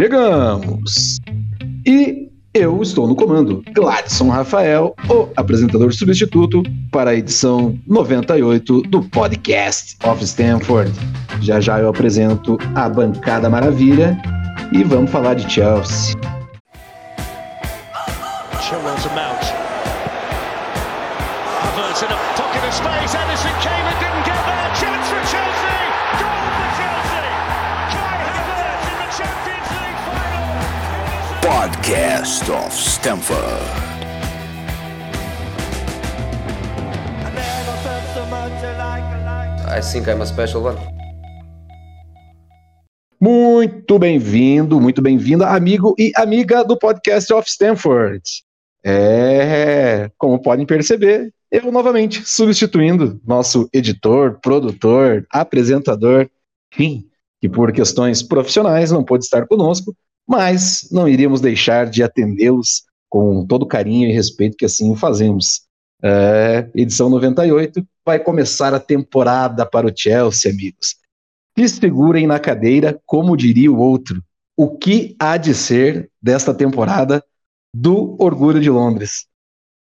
Chegamos! E eu estou no comando, Gladson Rafael, o apresentador substituto para a edição 98 do podcast of Stanford. Já já eu apresento a bancada maravilha e vamos falar de Chelsea. Podcast of Stamford. I think I'm a special one. Muito bem-vindo, muito bem-vinda, amigo e amiga do podcast of Stanford. É, como podem perceber, eu novamente substituindo nosso editor, produtor, apresentador, enfim, que por questões profissionais não pôde estar conosco, mas não iríamos deixar de atendê-los com todo carinho e respeito que assim fazemos. É, edição 98 vai começar a temporada para o Chelsea, amigos. Se segurem na cadeira, como diria o outro. O que há de ser desta temporada do Orgulho de Londres.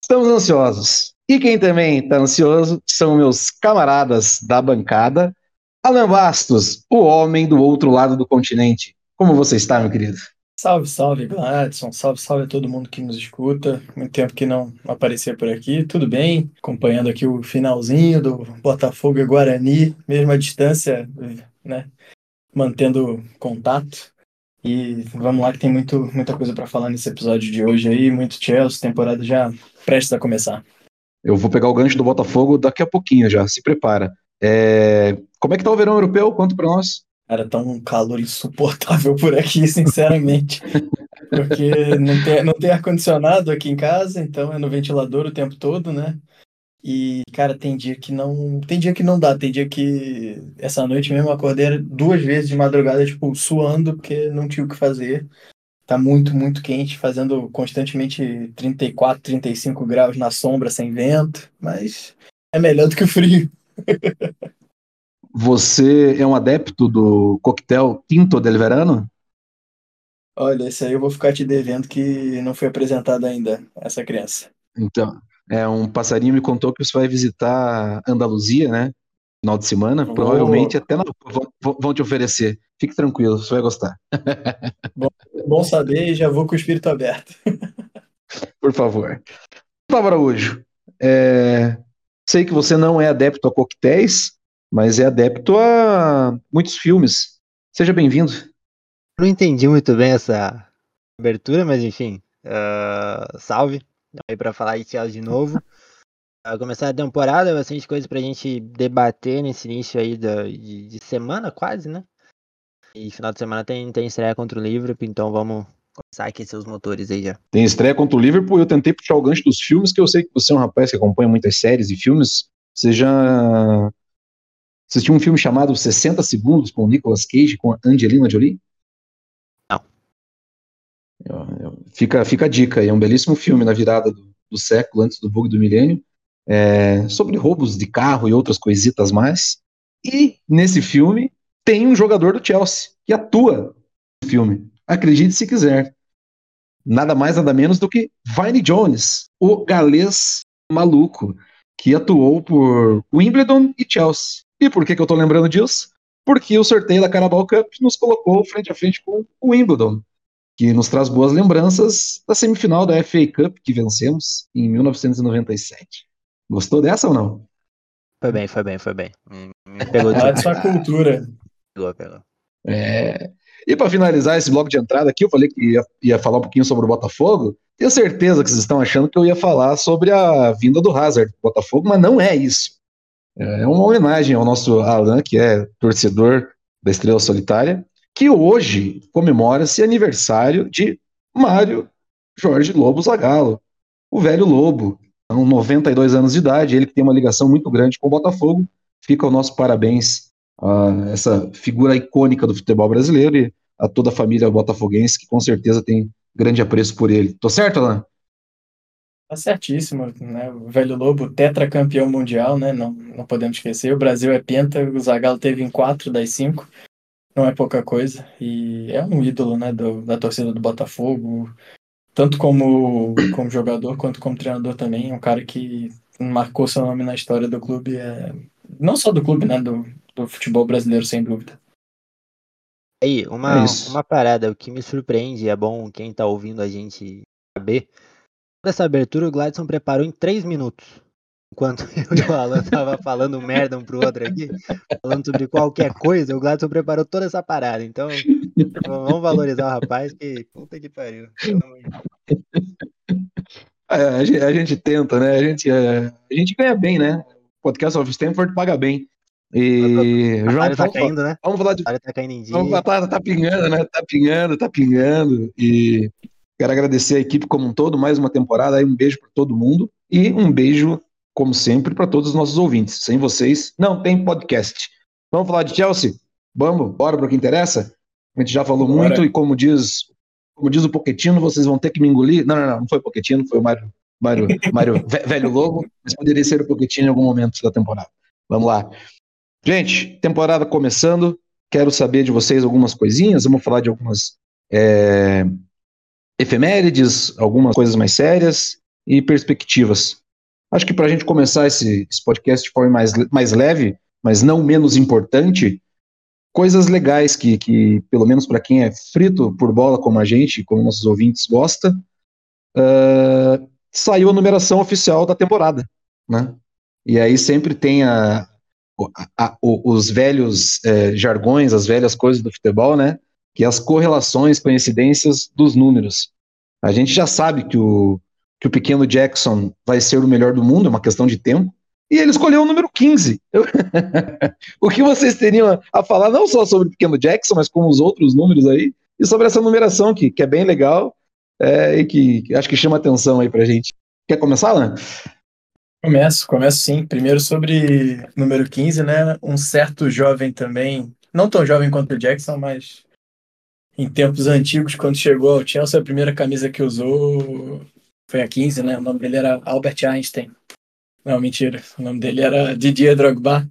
Estamos ansiosos. E quem também está ansioso são meus camaradas da bancada. Alan Bastos, o homem do outro lado do continente. Como você está, meu querido? Salve, salve, Gladson. Salve, salve a todo mundo que nos escuta. Muito tempo que não aparecia por aqui. Tudo bem? Acompanhando aqui o finalzinho do Botafogo e Guarani, mesmo à distância, né? Mantendo contato. E vamos lá que tem muito, muita coisa para falar nesse episódio de hoje aí, muito Chelsea, temporada já prestes a começar. Eu vou pegar o gancho do Botafogo daqui a pouquinho já, se prepara. É... Como é que tá o verão europeu? Conta para nós. Cara, tá um calor insuportável por aqui, sinceramente. Porque não tem, não tem ar-condicionado aqui em casa, então é no ventilador o tempo todo, né? E, cara, tem dia que não. Tem dia que não dá. Tem dia que. Essa noite mesmo eu acordei duas vezes de madrugada, tipo, suando, porque não tinha o que fazer. Tá muito, muito quente, fazendo constantemente 34, 35 graus na sombra, sem vento. Mas é melhor do que o frio. Você é um adepto do coquetel Tinto del Verano? Olha, esse aí eu vou ficar te devendo que não foi apresentado ainda, essa criança. Então, é, um passarinho me contou que você vai visitar Andaluzia, né? Final de semana. Oh. Provavelmente até não, vão, vão, te oferecer. Fique tranquilo, você vai gostar. Bom, bom saber e já vou com o espírito aberto. Por favor. Gustavo Araújo, é, sei que você não é adepto a coquetéis, mas é adepto a muitos filmes. Seja bem-vindo. Não entendi muito bem essa abertura, mas enfim. Uh, salve aí para falar de Chelsea de novo. Vai começar a temporada, bastante coisa pra gente debater nesse início aí da, de, de, semana, quase, né? E final de semana tem, tem estreia contra o Liverpool, então vamos começar a aquecer os motores aí já. Tem estreia contra o Liverpool, eu tentei puxar o gancho dos filmes, que eu sei que você é um rapaz que acompanha muitas séries e filmes. Você já assistiu um filme chamado 60 Segundos com Nicolas Cage, com a Angelina Jolie? Fica, fica a dica, é um belíssimo filme na virada do, do século, antes do bug do milênio, é, sobre roubos de carro e outras coisitas mais. E nesse filme tem um jogador do Chelsea que atua no filme. Acredite se quiser. Nada mais, nada menos do que Vinnie Jones, o galês maluco, que atuou por Wimbledon e Chelsea. E por que, que eu tô lembrando disso? Porque o sorteio da Carabao Cup nos colocou frente a frente com o Wimbledon que nos traz boas lembranças da semifinal da FA Cup que vencemos em 1997. Gostou dessa ou não? Foi bem, foi bem, foi bem. Pegou de sua cultura. Pegou, pegou. É... E para finalizar esse bloco de entrada aqui, eu falei que ia, ia, falar um pouquinho sobre o Botafogo. Tenho certeza que vocês estão achando que eu ia falar sobre a vinda do Hazard do Botafogo, mas não é isso. É uma homenagem ao nosso Alan, que é torcedor da Estrela Solitária, que hoje comemora-se aniversário de Mário Jorge Lobo Zagallo, o velho Lobo, com 92 anos de idade, ele que tem uma ligação muito grande com o Botafogo. Fica o nosso parabéns a essa figura icônica do futebol brasileiro e a toda a família botafoguense que com certeza tem grande apreço por ele. Tô certo, Alain? Tá certíssimo, né? O velho Lobo, tetracampeão mundial, né? Não, não podemos esquecer. O Brasil é penta, o Zagallo teve em quatro das cinco. não é pouca coisa. E é um ídolo, né, do, da torcida do Botafogo, tanto como, como jogador quanto como treinador também. É um cara que marcou seu nome na história do clube, é, não só do clube, né, do, do futebol brasileiro, sem dúvida. Aí, uma, é uma parada, o que me surpreende, é bom quem tá ouvindo a gente saber. Essa abertura o Gladson preparou em três minutos. Enquanto eu e o Alan tava falando merda um pro outro aqui, falando sobre qualquer coisa, o Gladson preparou toda essa parada. Então, vamos valorizar o rapaz que puta que pariu. É, a, gente, a, gente, tenta, né? A gente, é, a gente ganha bem, né? O podcast of Stanford paga bem. E o João, tá vamos, caindo, né? Vamos falar de. Tá caindo em dia. Vamos, tá, tá pingando, né? Tá pingando, tá pingando. E quero agradecer a equipe como um todo, mais uma temporada. Aí um beijo para todo mundo e um beijo, como sempre, para todos os nossos ouvintes. Sem vocês, não tem podcast. Vamos falar de Chelsea? Vamos, bora para o que interessa? A gente já falou bora. muito e como diz, como diz o Poquetino, vocês vão ter que me engolir. Não, não, não, não foi o Poquetino, foi o Mário, Mário, Mário velho Lobo, mas poderia ser o Poquetino em algum momento da temporada. Vamos lá. Gente, temporada começando. Quero saber de vocês algumas coisinhas. Vamos falar de algumas é, efemérides, algumas coisas mais sérias e perspectivas. Acho que para a gente começar esse, esse, podcast de forma mais, mais leve, mas não menos importante, coisas legais que, que pelo menos para quem é frito por bola como a gente, como nossos ouvintes gosta, uh, saiu a numeração oficial da temporada, né? E aí sempre tem a, a, os velhos é, jargões, as velhas coisas do futebol, né? Que é as correlações, coincidências dos números. A gente já sabe que o, que o pequeno Jackson vai ser o melhor do mundo, é uma questão de tempo, e ele escolheu o número 15. o que vocês teriam a falar, não só sobre o pequeno Jackson, mas como os outros números aí, e sobre essa numeração que, que é bem legal é, e que, que acho que chama atenção aí pra gente. Quer começar, Alan? Começo, começo sim. Primeiro sobre número 15, né? Um certo jovem também, não tão jovem quanto o Jackson, mas em tempos antigos, quando chegou ao Chelsea, a primeira camisa que usou foi a 15, né? O nome dele era Albert Einstein. Não, mentira. O nome dele era Didier Drogba.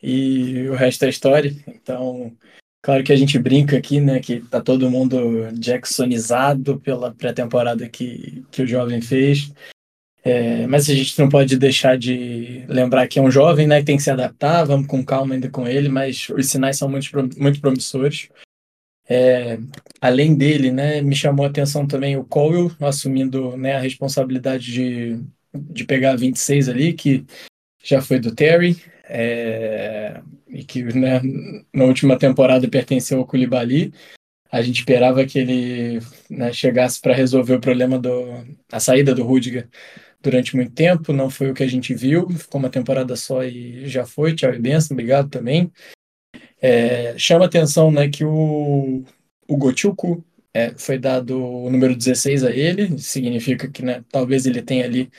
E o resto é história. Então, claro que a gente brinca aqui, né? Que tá todo mundo Jacksonizado pela pré-temporada que, que o jovem fez. É, mas a gente não pode deixar de lembrar que é um jovem, né, que tem que se adaptar, vamos com calma ainda com ele, mas os sinais são muito, muito promissores. É, além dele, né, me chamou a atenção também o Cole assumindo né, a responsabilidade de, de pegar 26 ali, que já foi do Terry, é, e que né, na última temporada pertenceu ao Koulibaly. A gente esperava que ele né, chegasse para resolver o problema da saída do Rudiger durante muito tempo, não foi o que a gente viu, ficou uma temporada só e já foi, tchau e benção, obrigado também. É, chama atenção né, que o, o Gochuku é, foi dado o número 16 a ele, significa que né, talvez ele tenha ali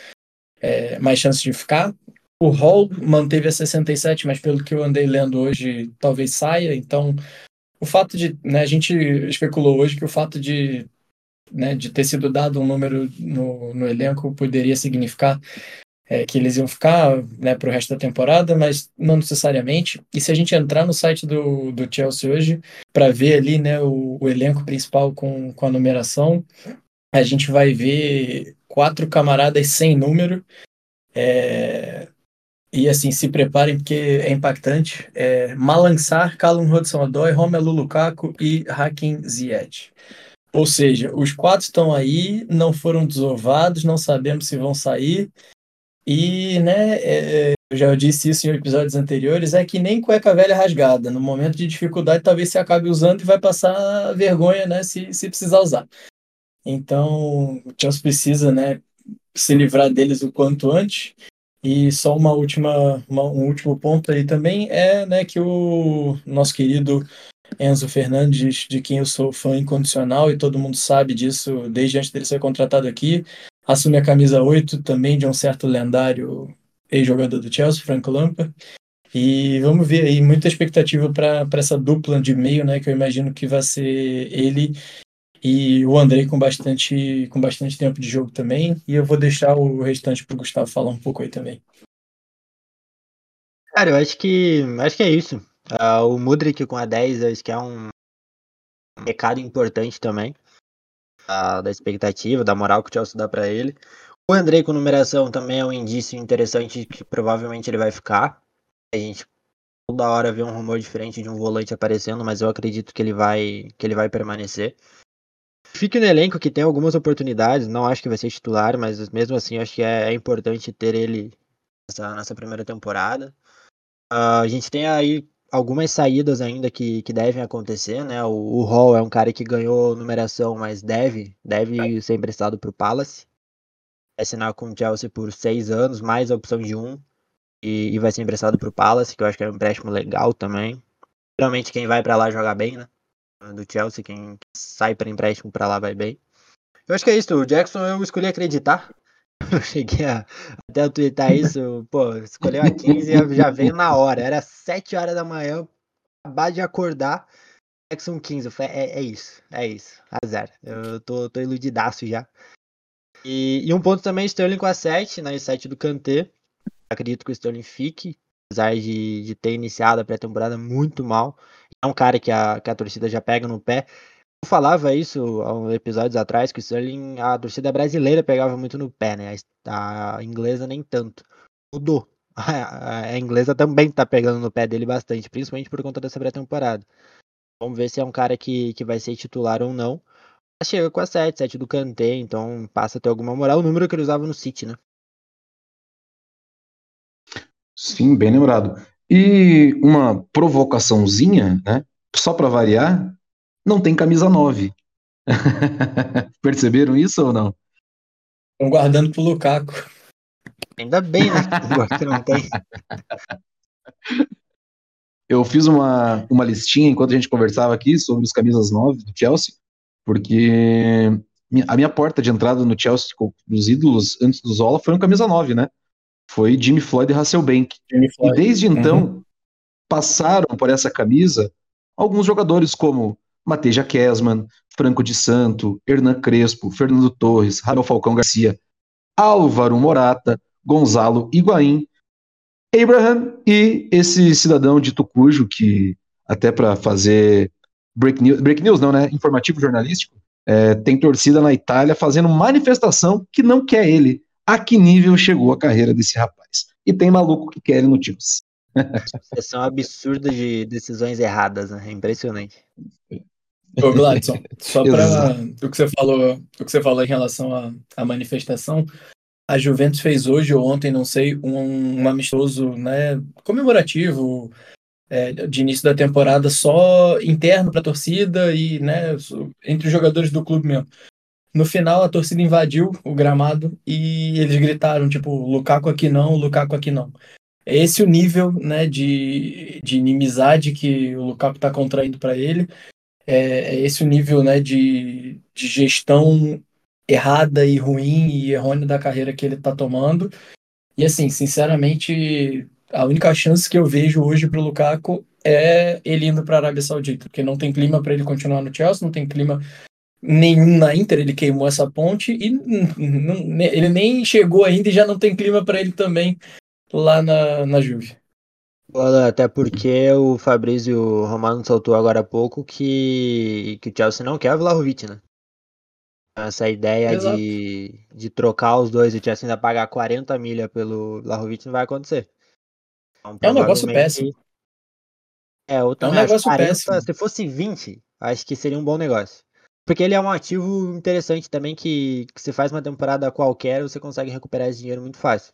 é, mais chance de ficar. O Hall manteve a 67, mas pelo que eu andei lendo hoje, talvez saia, então o fato de, né, a gente especulou hoje que o fato de né, de ter sido dado um número no, no elenco poderia significar é, que eles iam ficar né, para o resto da temporada, mas não necessariamente. E se a gente entrar no site do, do Chelsea hoje para ver ali né, o, o, elenco principal com, com a numeração, a gente vai ver quatro camaradas sem número. É, e assim, se preparem porque é impactante. É, Malansar, Callum Hudson-Odoi, Romelu Lukaku e Hakim Ziyech. Ou seja, os quatro estão aí, não foram desovados, não sabemos se vão sair. E, né, é, eu já disse isso em episódios anteriores, é que nem cueca velha rasgada. No momento de dificuldade, talvez você acabe usando e vai passar vergonha, né, se, se precisar usar. Então, o Chelsea precisa, né, se livrar deles o quanto antes. E só uma última, uma, um último ponto aí também é, né, que o nosso querido Enzo Fernandes, de quem eu sou fã incondicional e todo mundo sabe disso desde antes dele ser contratado aqui. Assume a camisa 8 também de um certo lendário ex-jogador do Chelsea, Frank Lampard. E vamos ver aí, muita expectativa para essa dupla de meio, né? Que eu imagino que vai ser ele e o Andrei com bastante, com bastante tempo de jogo também. E eu vou deixar o restante para o Gustavo falar um pouco aí também. Cara, eu acho que acho que é isso. Uh, o Mudrik com a 10, acho que é um recado importante também. Uh, da expectativa, da moral que o Chelsea dá para ele. O Andrei com numeração também é um indício interessante que provavelmente ele vai ficar. A gente toda hora vê um rumor diferente de um volante aparecendo, mas eu acredito que ele vai que ele vai permanecer. Fique no elenco que tem algumas oportunidades, não acho que vai ser titular, mas mesmo assim acho que é, é importante ter ele nessa, nessa primeira temporada. Uh, a gente tem aí algumas saídas ainda que, que devem acontecer, né? O, o Hall é um cara que ganhou numeração, mas deve, deve ser emprestado para o Palace. Vai assinar com o Chelsea por seis anos, mais a opção de um. E, e vai ser emprestado para o Palace, que eu acho que é um empréstimo legal também. Geralmente quem vai para lá joga bem, né? Do Chelsea, quem sai para empréstimo para lá vai bem. Eu acho que é isso. O Jackson eu escolhi acreditar. Eu cheguei a, até a twittar isso, pô, escolheu a 15 e já veio na hora. Era 7 horas da manhã, acabar de acordar. Jackson 15, eu falei, é, é isso, é isso, azar. Eu tô, tô iludidaço já. E, e um ponto também, Sterling com a 7, né, 7 do Kanté. Acredito que o Sterling fique, apesar de, de ter iniciado a pré-temporada muito mal. É um cara que a, que a torcida já pega no pé. Falava isso há uns episódios atrás, que o Sterling, a torcida brasileira pegava muito no pé, né? A, inglesa nem tanto. Mudou. A, a, inglesa também tá pegando no pé dele bastante, principalmente por conta dessa pré-temporada. Vamos ver se é um cara que, que vai ser titular ou não. Chega com a 7, 7 do Kanté, então passa a ter alguma moral. O número que ele usava no City, né? Sim, bem lembrado. E uma provocaçãozinha, né? Só para variar, não tem camisa 9. Perceberam isso ou não? Estão guardando pro Lukaku. Ainda bem, né? Que não tem. Eu fiz uma, uma listinha enquanto a gente conversava aqui sobre os camisas 9 do Chelsea, porque a minha porta de entrada no Chelsea dos ídolos antes do Zola foi um camisa 9, né? Foi Jimmy Floyd e Hasselbank. Jimmy Floyd. E desde então uhum. passaram por essa camisa alguns jogadores como Mateja Kesman, Franco de Santo, Hernan Crespo, Fernando Torres, Rafael Falcão Garcia, Álvaro Morata, Gonzalo Higuaín, Abraham e esse cidadão de Tucujo, que até para fazer break news, break news não, né? Informativo jornalístico, é, tem torcida na Itália fazendo manifestação que não quer ele. A que nível chegou a carreira desse rapaz? E tem maluco que quer ele no Chelsea. Sucessão absurda de decisões erradas, né? É impressionante. Ô Gladson, só para o que você falou, o que você falou em relação à, à manifestação, a Juventus fez hoje ou ontem, não sei, um, um amistoso, né, comemorativo é, de início da temporada só interno para a torcida e, né, entre os jogadores do clube mesmo. No final, a torcida invadiu o gramado e eles gritaram, tipo, Lukaku aqui não, Lukaku aqui não. É esse o nível, né, de, de inimizade que o Lukaku está contraindo para ele é, é esse o nível né, de, de gestão errada e ruim e errônea da carreira que ele está tomando. E assim, sinceramente, a única chance que eu vejo hoje para o Lukaku é ele indo para a Arábia Saudita, porque não tem clima para ele continuar no Chelsea, não tem clima nenhum na Inter, ele queimou essa ponte e não, ele nem chegou ainda e já não tem clima para ele também lá na, na Juve. Até porque o Fabrício Romano soltou agora há pouco que, que o Chelsea não quer o Vlahovic, né? Essa ideia de, de trocar os dois e o Chelsea ainda pagar 40 milha pelo Vlahovic não vai acontecer. Então, é um negócio péssimo. É, eu é um negócio 40, péssimo. Se fosse 20, acho que seria um bom negócio. Porque ele é um ativo interessante também que, que você faz uma temporada qualquer, você consegue recuperar esse dinheiro muito fácil.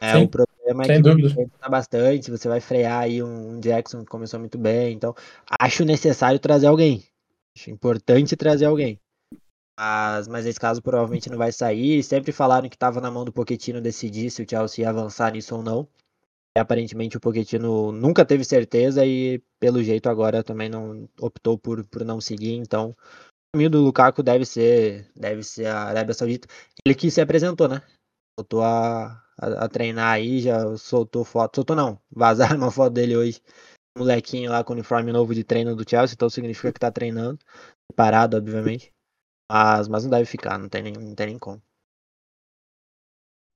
É, Sim. o problema é Sem que dúvida. tá bastante, você vai frear aí um Jackson que começou muito bem, então acho necessário trazer alguém. Acho importante trazer alguém. Mas, mas esse caso provavelmente não vai sair. Sempre falaram que estava na mão do Pochettino decidir se o Chelsea ia avançar nisso ou não. E, aparentemente o Pochettino nunca teve certeza e pelo jeito agora também não optou por, por não seguir. Então o caminho do Lukaku deve ser deve ser a Arábia Saudita. Ele que se apresentou, né? Voltou a, a, a, treinar aí, já soltou foto. Soltou não, vazaram uma foto dele hoje. Molequinho lá com uniforme novo de treino do Chelsea, então significa que tá treinando. Parado, obviamente. Mas, mas não deve ficar, não tem nem, não tem nem como.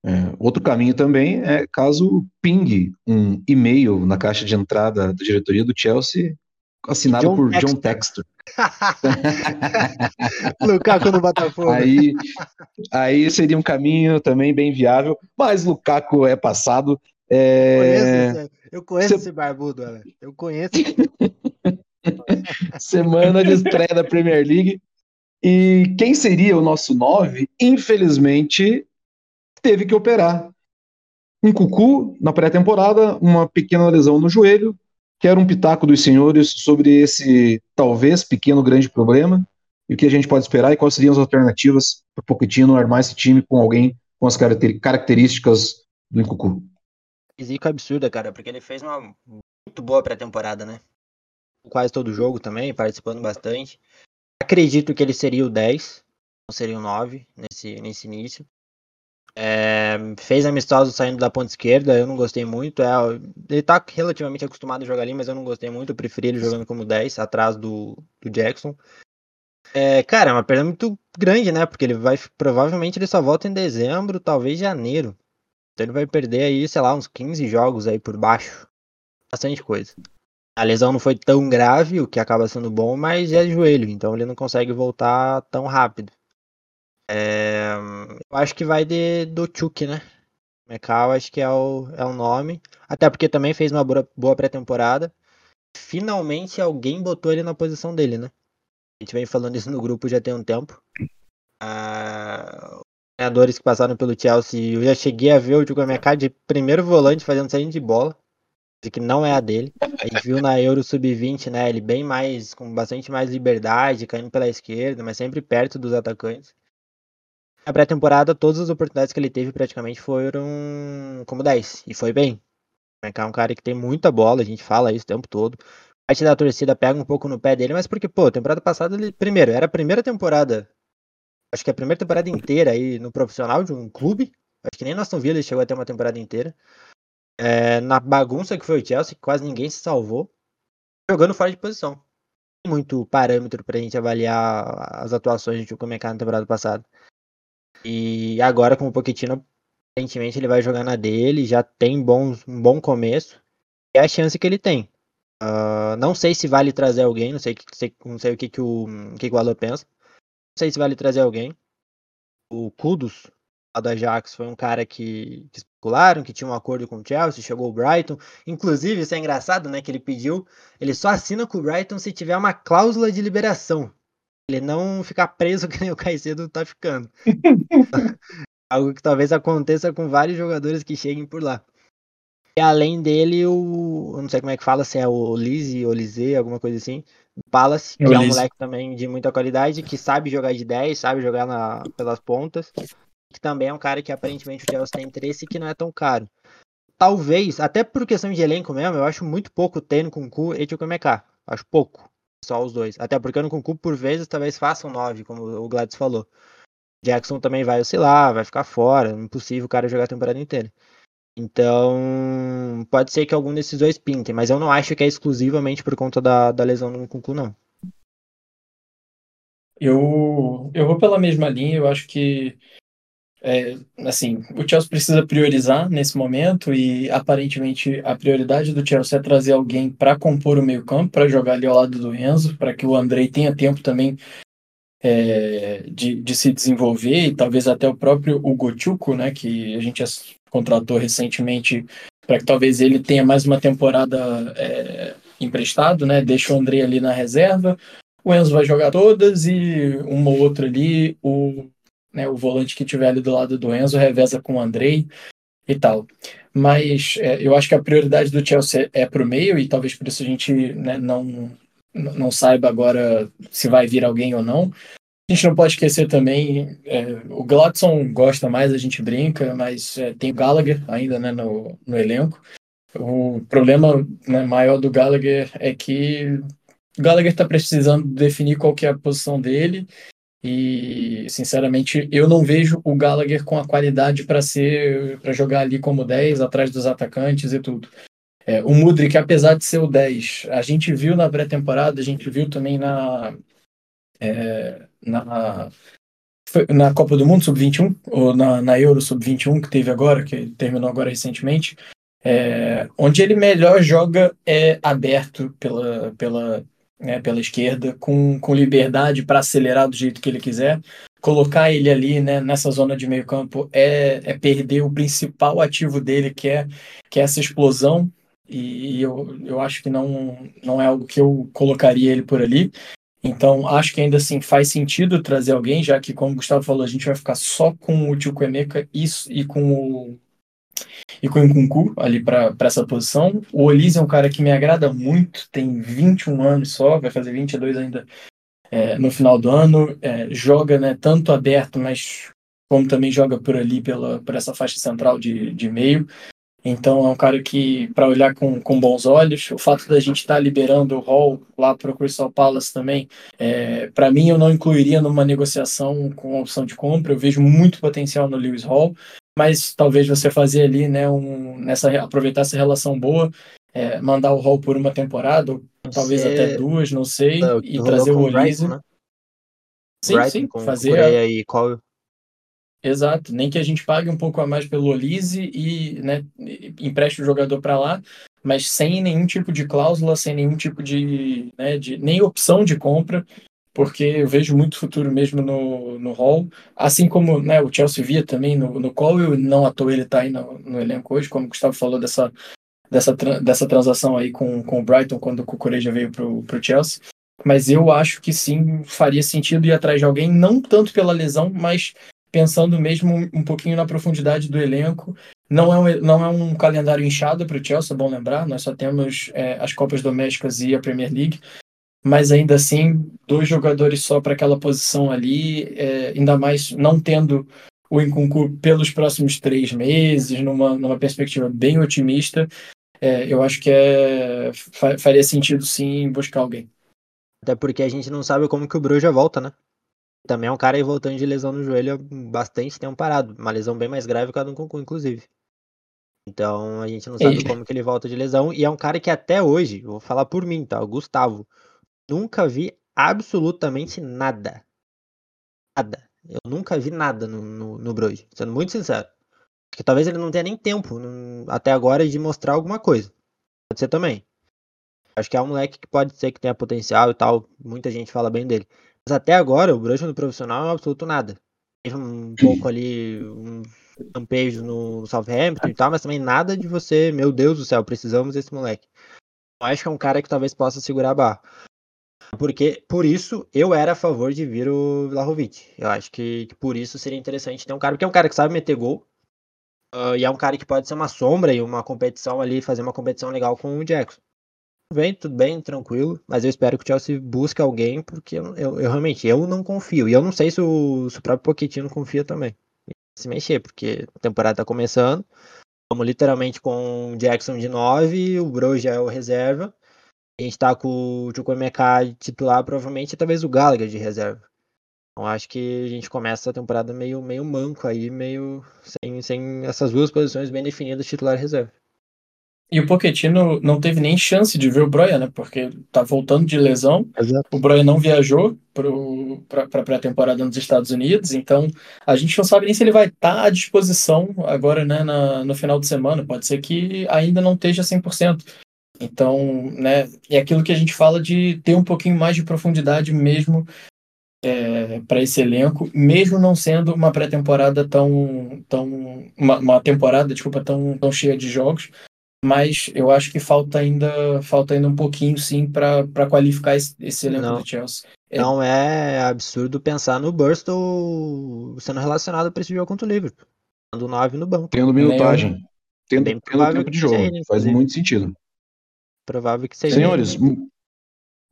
É, outro caminho também é caso pingue um e-mail na caixa de entrada da diretoria do Chelsea assinado John por Textor. John Textor. Lukaku no Botafogo. Aí, aí seria um caminho também bem viável, mas Lukaku é passado. É... Eu conheço, esse barbudo, eu conheço. Semana de estreia da Premier League. E quem seria o nosso 9, infelizmente, teve que operar. Um cucu na pré-temporada, uma pequena lesão no joelho, Quero um pitaco dos senhores sobre esse talvez pequeno grande problema e o que a gente pode esperar e quais seriam as alternativas para o Pochettino armar esse time com alguém com as características do Incucu. Zica absurda, cara, porque ele fez uma muito boa pré-temporada, né? Quase todo jogo também, participando bastante. Acredito que ele seria o 10, não seria o 9 nesse, nesse início. É, fez amistoso saindo da ponta esquerda, eu não gostei muito. É, ele tá relativamente acostumado a jogar ali, mas eu não gostei muito. Eu preferi ele jogando como 10, atrás do, do Jackson. É, cara, é uma perda muito grande, né? Porque ele vai. Provavelmente ele só volta em dezembro, talvez janeiro. Então ele vai perder aí, sei lá, uns 15 jogos aí por baixo. Bastante coisa. A lesão não foi tão grave, o que acaba sendo bom, mas é joelho, então ele não consegue voltar tão rápido. É, eu acho que vai de, do Chuck, né? Mecau acho que é o, é o nome. Até porque também fez uma boa, boa pré-temporada. Finalmente alguém botou ele na posição dele, né? A gente vem falando isso no grupo já tem um tempo. Ah, treinadores que passaram pelo Chelsea, eu já cheguei a ver o Chukwemeka de primeiro volante fazendo saída de bola, que não é a dele. A gente viu na Euro Sub-20, né, ele bem mais, com bastante mais liberdade, caindo pela esquerda, mas sempre perto dos atacantes. Na pré-temporada, todas as oportunidades que ele teve praticamente foram como 10. E foi bem. É um cara que tem muita bola, a gente fala isso o tempo todo. A parte da torcida pega um pouco no pé dele, mas porque, pô, temporada passada ele. Primeiro, era a primeira temporada. Acho que é a primeira temporada inteira aí no profissional de um clube. Acho que nem Aston Villa ele chegou a ter uma temporada inteira. É, na bagunça que foi o Chelsea, quase ninguém se salvou. Jogando fora de posição. Muito parâmetro pra gente avaliar as atuações de Chukwemeka na temporada passada. E agora com o Pochettino, aparentemente ele vai jogar na dele, já tem bons, um bom começo. É a chance que ele tem. Uh, não sei se vale trazer alguém, não sei, sei não sei o que, que, o, que, que o pensa. Não sei se vale trazer alguém. O Kudos, lá da Ajax, foi um cara que, que especularam, que tinha um acordo com o Chelsea, chegou o Brighton. Inclusive, isso é engraçado, né? Que ele pediu, ele só assina com o Brighton se tiver uma cláusula de liberação ele não ficar preso que nem o Caicedo tá ficando. Algo que talvez aconteça com vários jogadores que cheguem por lá. E além dele, o. Eu não sei como é que fala, se é o Lise ou Lise, alguma coisa assim. Palace, que é um moleque também de muita qualidade, que sabe jogar de 10, sabe jogar na, pelas pontas. Que também é um cara que aparentemente o Chelsea tem interesse e que não é tão caro. Talvez, até por questão de elenco mesmo, eu acho muito pouco tendo com Ku e Chukwemeka. Acho pouco. Só os dois. Até porque no concurso, por vezes, talvez façam nove, como o Gladys falou. Jackson também vai oscilar, vai ficar fora. Impossível o cara jogar a temporada inteira. Então, pode ser que algum desses dois pintem, mas eu não acho que é exclusivamente por conta da, da lesão no Kunku, não. Eu, eu vou pela mesma linha, eu acho que é, assim, o Chelsea precisa priorizar nesse momento e aparentemente a prioridade do Chelsea é trazer alguém para compor o meio-campo, para jogar ali ao lado do Enzo, para que o Andrei tenha tempo também é, de, de se desenvolver e talvez até o próprio Hugo Chuco, né, que a gente contratou recentemente, para que talvez ele tenha mais uma temporada é, emprestado, né, deixa o Andrei ali na reserva, o Enzo vai jogar todas e uma ou outra ali, o né, o volante que tiver ali do lado do Enzo reveza com o Andrei e tal. Mas é, eu acho que a prioridade do Chelsea é para o meio e talvez por isso a gente né, não, não saiba agora se vai vir alguém ou não. A gente não pode esquecer também, é, o Gladson gosta mais, a gente brinca, mas é, tem o Gallagher ainda né, no, no elenco. O problema né, maior do Gallagher é que o Gallagher está precisando definir qual que é a posição dele e, sinceramente, eu não vejo o Gallagher com a qualidade para ser para jogar ali como 10, atrás dos atacantes e tudo. É, o Mudrik, apesar de ser o 10, a gente viu na pré-temporada, a gente viu também na, é, na, na Copa do Mundo Sub-21, ou na, na Euro Sub-21, que teve agora, que terminou agora recentemente, é, onde ele melhor joga é aberto pela, pela, né, pela esquerda, com, com liberdade para acelerar do jeito que ele quiser. Colocar ele ali né, nessa zona de meio campo é, é perder o principal ativo dele, que é, que é essa explosão. E eu, eu acho que não, não é algo que eu colocaria ele por ali. Então, acho que ainda assim faz sentido trazer alguém, já que, como o Gustavo falou, a gente vai ficar só com o Tio Emeka e, e com o e com o Nkunku ali para essa posição. O Olise é um cara que me agrada muito, tem 21 anos só, vai fazer 22 ainda é, no final do ano. É, joga né, tanto aberto, mas como também joga por ali, pela, por essa faixa central de, de meio. Então é um cara que, para olhar com, com bons olhos, o fato da gente estar tá liberando o Hall lá para o Crystal Palace também, é, para mim eu não incluiria numa negociação com opção de compra. Eu vejo muito potencial no Lewis Hall, mas talvez você fazer ali, né, um, nessa, aproveitar essa relação boa, é, mandar o Hall por uma temporada, ou talvez até duas, não sei, não, e trazer o Olise. Né? Sim, Brighton, sim, fazer. A... Qual Exato, nem que a gente pague um pouco a mais pelo Olise e né, empreste o jogador para lá, mas sem nenhum tipo de cláusula, sem nenhum tipo de, né, de nem opção de compra, porque eu vejo muito futuro mesmo no, no Hall, assim como né, o Chelsea via também no, no Cole, não à toa ele está aí no, no elenco hoje, como o Gustavo falou dessa, dessa, dessa transação aí com, com o Brighton quando o Cucureja veio para o Chelsea. Mas eu acho que sim, faria sentido ir atrás de alguém, não tanto pela lesão, mas pensando mesmo um pouquinho na profundidade do elenco. Não é um, não é um calendário inchado para o Chelsea, é bom lembrar, nós só temos é, as Copas Domésticas e a Premier League, mas ainda assim, dois jogadores só para aquela posição ali, é, ainda mais não tendo o Incuncu pelos próximos três meses, numa, numa perspectiva bem otimista, é, eu acho que é, faria sentido sim buscar alguém. Até porque a gente não sabe como que o Bruja volta, né? Também é um cara aí voltando de lesão no joelho há bastante tempo parado. Uma lesão bem mais grave que a do Concon, inclusive. Então a gente não sabe como que ele volta de lesão. E é um cara que até hoje, vou falar por mim, tá? O Gustavo. Nunca vi absolutamente nada. Nada. Eu nunca vi nada no, no, no Bruges, sendo muito sincero. Porque talvez ele não tenha nem tempo até agora de mostrar alguma coisa. Pode ser também. Acho que é um moleque que pode ser que tenha potencial e tal. Muita gente fala bem dele. Mas até agora, o Bruxa no profissional é absoluto nada. Teve um pouco ali, um campejo no Southampton e tal, mas também nada de você, meu Deus do céu, precisamos desse moleque. Eu acho que é um cara que talvez possa segurar a barra. Porque, por isso, eu era a favor de vir o Vlahovic. Eu acho que, que por isso seria interessante ter um cara, porque é um cara que sabe meter gol, uh, e é um cara que pode ser uma sombra e uma competição ali, fazer uma competição legal com o Jackson bem, tudo bem, tranquilo. Mas eu espero que o Chelsea busque alguém, porque eu, eu, eu realmente eu não confio. E eu não sei se o, se o próprio Pochettino confia também. Se mexer, porque a temporada tá começando. Vamos literalmente com o Jackson de 9, o Bro já é o reserva. A gente tá com o Chukwemeka titular, provavelmente, e talvez o Gallagher de reserva. Então acho que a gente começa a temporada meio, meio manco aí, meio sem, sem essas duas posições bem definidas, titular e reserva. E o Pochettino não teve nem chance de ver o Broia, né? Porque tá voltando de lesão. Exato. O Broia não viajou para a pré-temporada nos Estados Unidos, então a gente não sabe nem se ele vai estar tá à disposição agora, né, na, no final de semana. Pode ser que ainda não esteja 100%. Então, né, é aquilo que a gente fala de ter um pouquinho mais de profundidade mesmo é, para esse elenco, mesmo não sendo uma pré-temporada tão, tão uma, uma, temporada, desculpa, tão, tão cheia de jogos, mas eu acho que falta ainda, falta ainda um pouquinho, sim, para qualificar esse, esse elenco não, do Chelsea. É... Não é absurdo pensar no Burstall sendo relacionado para esse jogo contra o Liverpool. Tendo 9 no banco. Tendo minutagem. Tendo, tendo tempo de jogo. Faz muito sentido. Provável que seja. Senhores,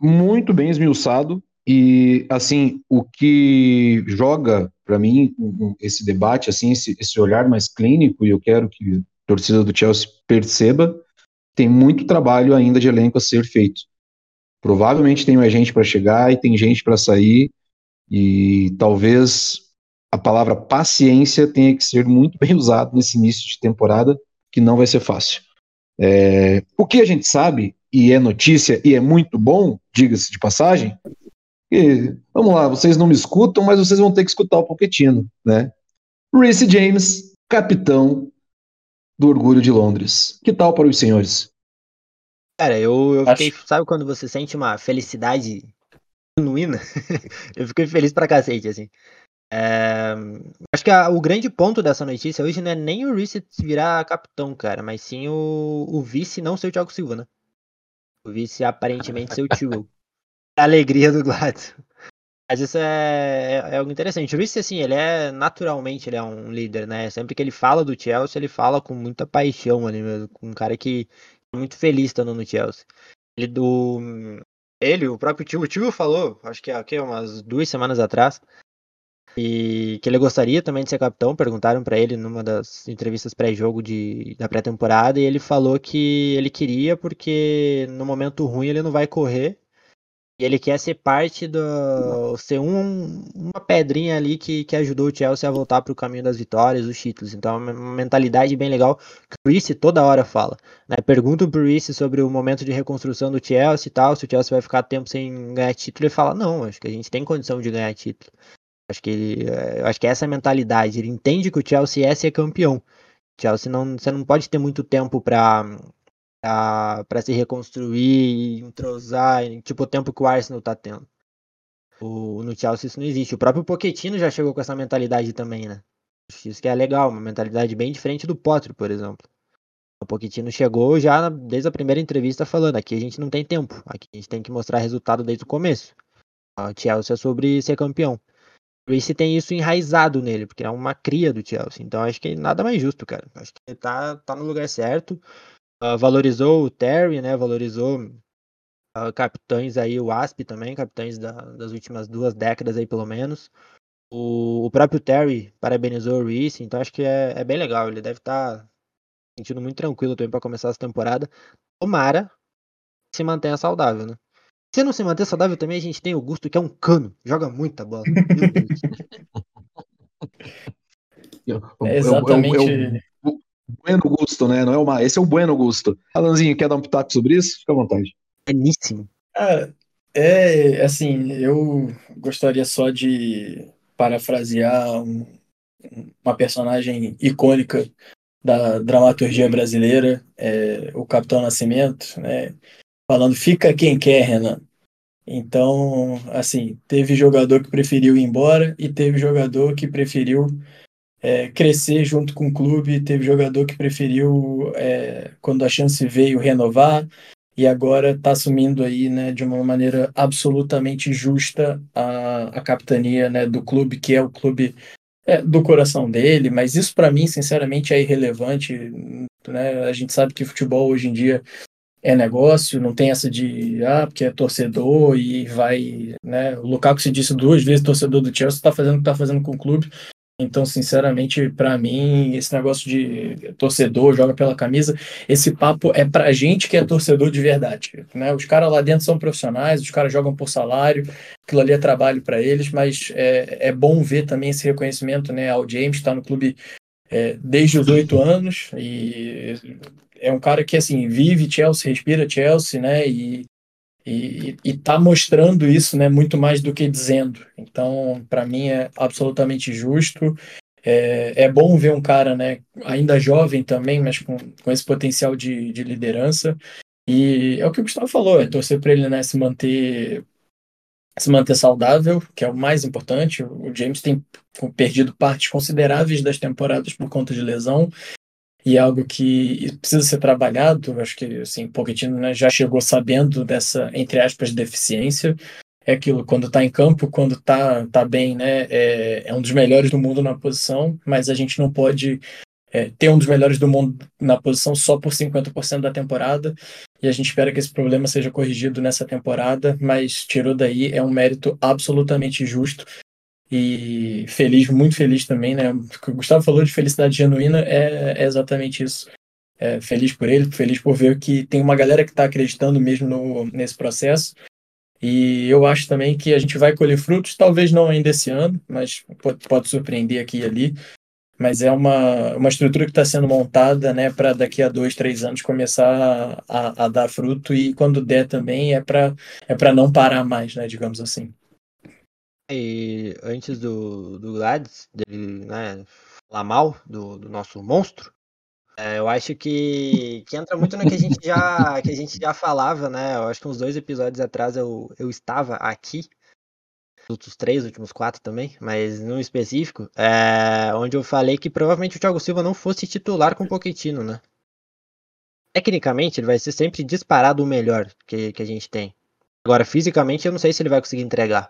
muito bem esmiuçado. E, assim, o que joga para mim esse debate, assim, esse, esse olhar mais clínico, e eu quero que torcida do Chelsea perceba, tem muito trabalho ainda de elenco a ser feito. Provavelmente tem mais gente para chegar e tem gente para sair, e talvez a palavra paciência tenha que ser muito bem usada nesse início de temporada, que não vai ser fácil. É, o que a gente sabe, e é notícia, e é muito bom, diga-se de passagem, E, vamos lá, vocês não me escutam, mas vocês vão ter que escutar o Pochettino, né? Reece James, capitão do Orgulho de Londres. Que tal para os senhores? Cara, eu, eu fiquei. Acho... Sabe quando você sente uma felicidade genuína? eu fiquei feliz pra cacete, assim. É... Acho que a, o grande ponto dessa notícia hoje não é nem o Reese virar capitão, cara, mas sim o, o vice não ser o Thiago Silva, né? O vice aparentemente ser o tio. alegria do Gladson. Mas isso é, é, é algo interessante. O Reece, assim, ele é naturalmente ele é um líder, né? Sempre que ele fala do Chelsea, ele fala com muita paixão ali mesmo. Com um cara que é muito feliz estando no Chelsea. Ele do. Ele, o próprio tio, o tio falou, acho que aqui umas duas semanas atrás, e que ele gostaria também de ser capitão. Perguntaram para ele numa das entrevistas pré-jogo da pré-temporada e ele falou que ele queria porque no momento ruim ele não vai correr e ele quer ser parte do. ser um, uma pedrinha ali que, que ajudou o Chelsea a voltar para o caminho das vitórias, dos títulos. Então é uma mentalidade bem legal que o Reece toda hora fala. Né? Perguntam pro Reece sobre o momento de reconstrução do Chelsea e tal, se o Chelsea vai ficar tempo sem ganhar título, ele fala, não, acho que a gente tem condição de ganhar título. Acho que ele, eh, acho que é essa mentalidade. Ele entende que o Chelsea é ser campeão. Chelsea não, você não pode ter muito tempo para para se reconstruir, entrosar, tipo o tempo que o Arsenal tá tendo. O, no Chelsea isso não existe. O próprio Pochettino já chegou com essa mentalidade também, né? Isso que é legal, uma mentalidade bem diferente do Potter, por exemplo. O Pochettino chegou já desde a primeira entrevista falando, aqui a gente não tem tempo, aqui a gente tem que mostrar resultado desde o começo. O Chelsea é sobre ser campeão. O Reece tem isso enraizado nele, porque é uma cria do Chelsea. Então acho que nada mais justo, cara. Acho que ele tá, tá no lugar certo. Uh, valorizou o Terry, né? Valorizou uh, capitães aí, o Asp também, capitães da, das últimas duas décadas aí, pelo menos. O, o próprio Terry parabenizou o Reese, então acho que é, é bem legal. Ele deve estar tá sentindo muito tranquilo também para começar essa temporada. Tomara que se mantenha saudável, né? Se não se manter saudável também, a gente tem o Gusto, que é um cano, joga muita bola. é exatamente. Eu, Bueno Gusto, né? Não é uma. Esse é o Bueno Gusto. Alanzinho, quer dar um pitaco sobre isso? Fica à vontade. Beníssimo. Ah, é, assim, eu gostaria só de parafrasear um, uma personagem icônica da dramaturgia brasileira, é, o Capitão Nascimento, né? Falando, fica quem quer, Renan. Então, assim, teve jogador que preferiu ir embora e teve jogador que preferiu é, crescer junto com o clube. Teve jogador que preferiu, é, quando a chance veio, renovar e agora está assumindo aí, né, de uma maneira absolutamente justa a, a capitania, né, do clube, que é o clube é, do coração dele. Mas isso para mim, sinceramente, é irrelevante. Né? A gente sabe que futebol hoje em dia é negócio, não tem essa de ah, porque é torcedor e vai, né? O Lukaku se disse duas vezes torcedor do Chelsea, está fazendo o que está fazendo com o clube. Então, sinceramente, para mim, esse negócio de torcedor joga pela camisa, esse papo é pra gente que é torcedor de verdade. Né? Os caras lá dentro são profissionais, os caras jogam por salário, aquilo ali é trabalho para eles, mas é, é bom ver também esse reconhecimento né, ao James, está no clube é, desde os oito anos, e é um cara que assim vive Chelsea, respira Chelsea, né? E e está mostrando isso, né, muito mais do que dizendo. Então, para mim é absolutamente justo. É, é bom ver um cara, né, ainda jovem também, mas com, com esse potencial de, de liderança. E é o que o Gustavo falou, é torcer para ele, né, se manter se manter saudável, que é o mais importante. O James tem perdido partes consideráveis das temporadas por conta de lesão e é algo que precisa ser trabalhado. Acho que assim, Pochettino né, já chegou sabendo dessa, entre aspas, deficiência. É aquilo, quando está em campo, quando está tá bem, né, é, é, um dos melhores do mundo na posição, mas a gente não pode é, ter um dos melhores do mundo na posição só por 50% da temporada. E a gente espera que esse problema seja corrigido nessa temporada, mas tirou daí, é um mérito absolutamente justo e feliz, muito feliz também, né? O que o Gustavo falou de felicidade genuína é, é exatamente isso. É, feliz por ele, feliz por ver que tem uma galera que está acreditando mesmo no, nesse processo. E eu acho também que a gente vai colher frutos, talvez não ainda esse ano, mas pode, pode surpreender aqui e ali. Mas é uma, uma estrutura que está sendo montada né, para daqui a dois, três anos começar a, a dar fruto, e quando der também é para é não parar mais, né, digamos assim. E antes do, do Gladys, dele né, falar mal do, do nosso monstro, é, eu acho que, que entra muito no que a gente já que a gente já falava, né? Eu acho que uns dois episódios atrás eu, eu estava aqui, os outros três, os últimos quatro também, mas no específico, é, onde eu falei que provavelmente o Thiago Silva não fosse titular com o Pochettino, né? Tecnicamente, ele vai ser sempre disparado o melhor que, que a gente tem. Agora, fisicamente, eu não sei se ele vai conseguir entregar.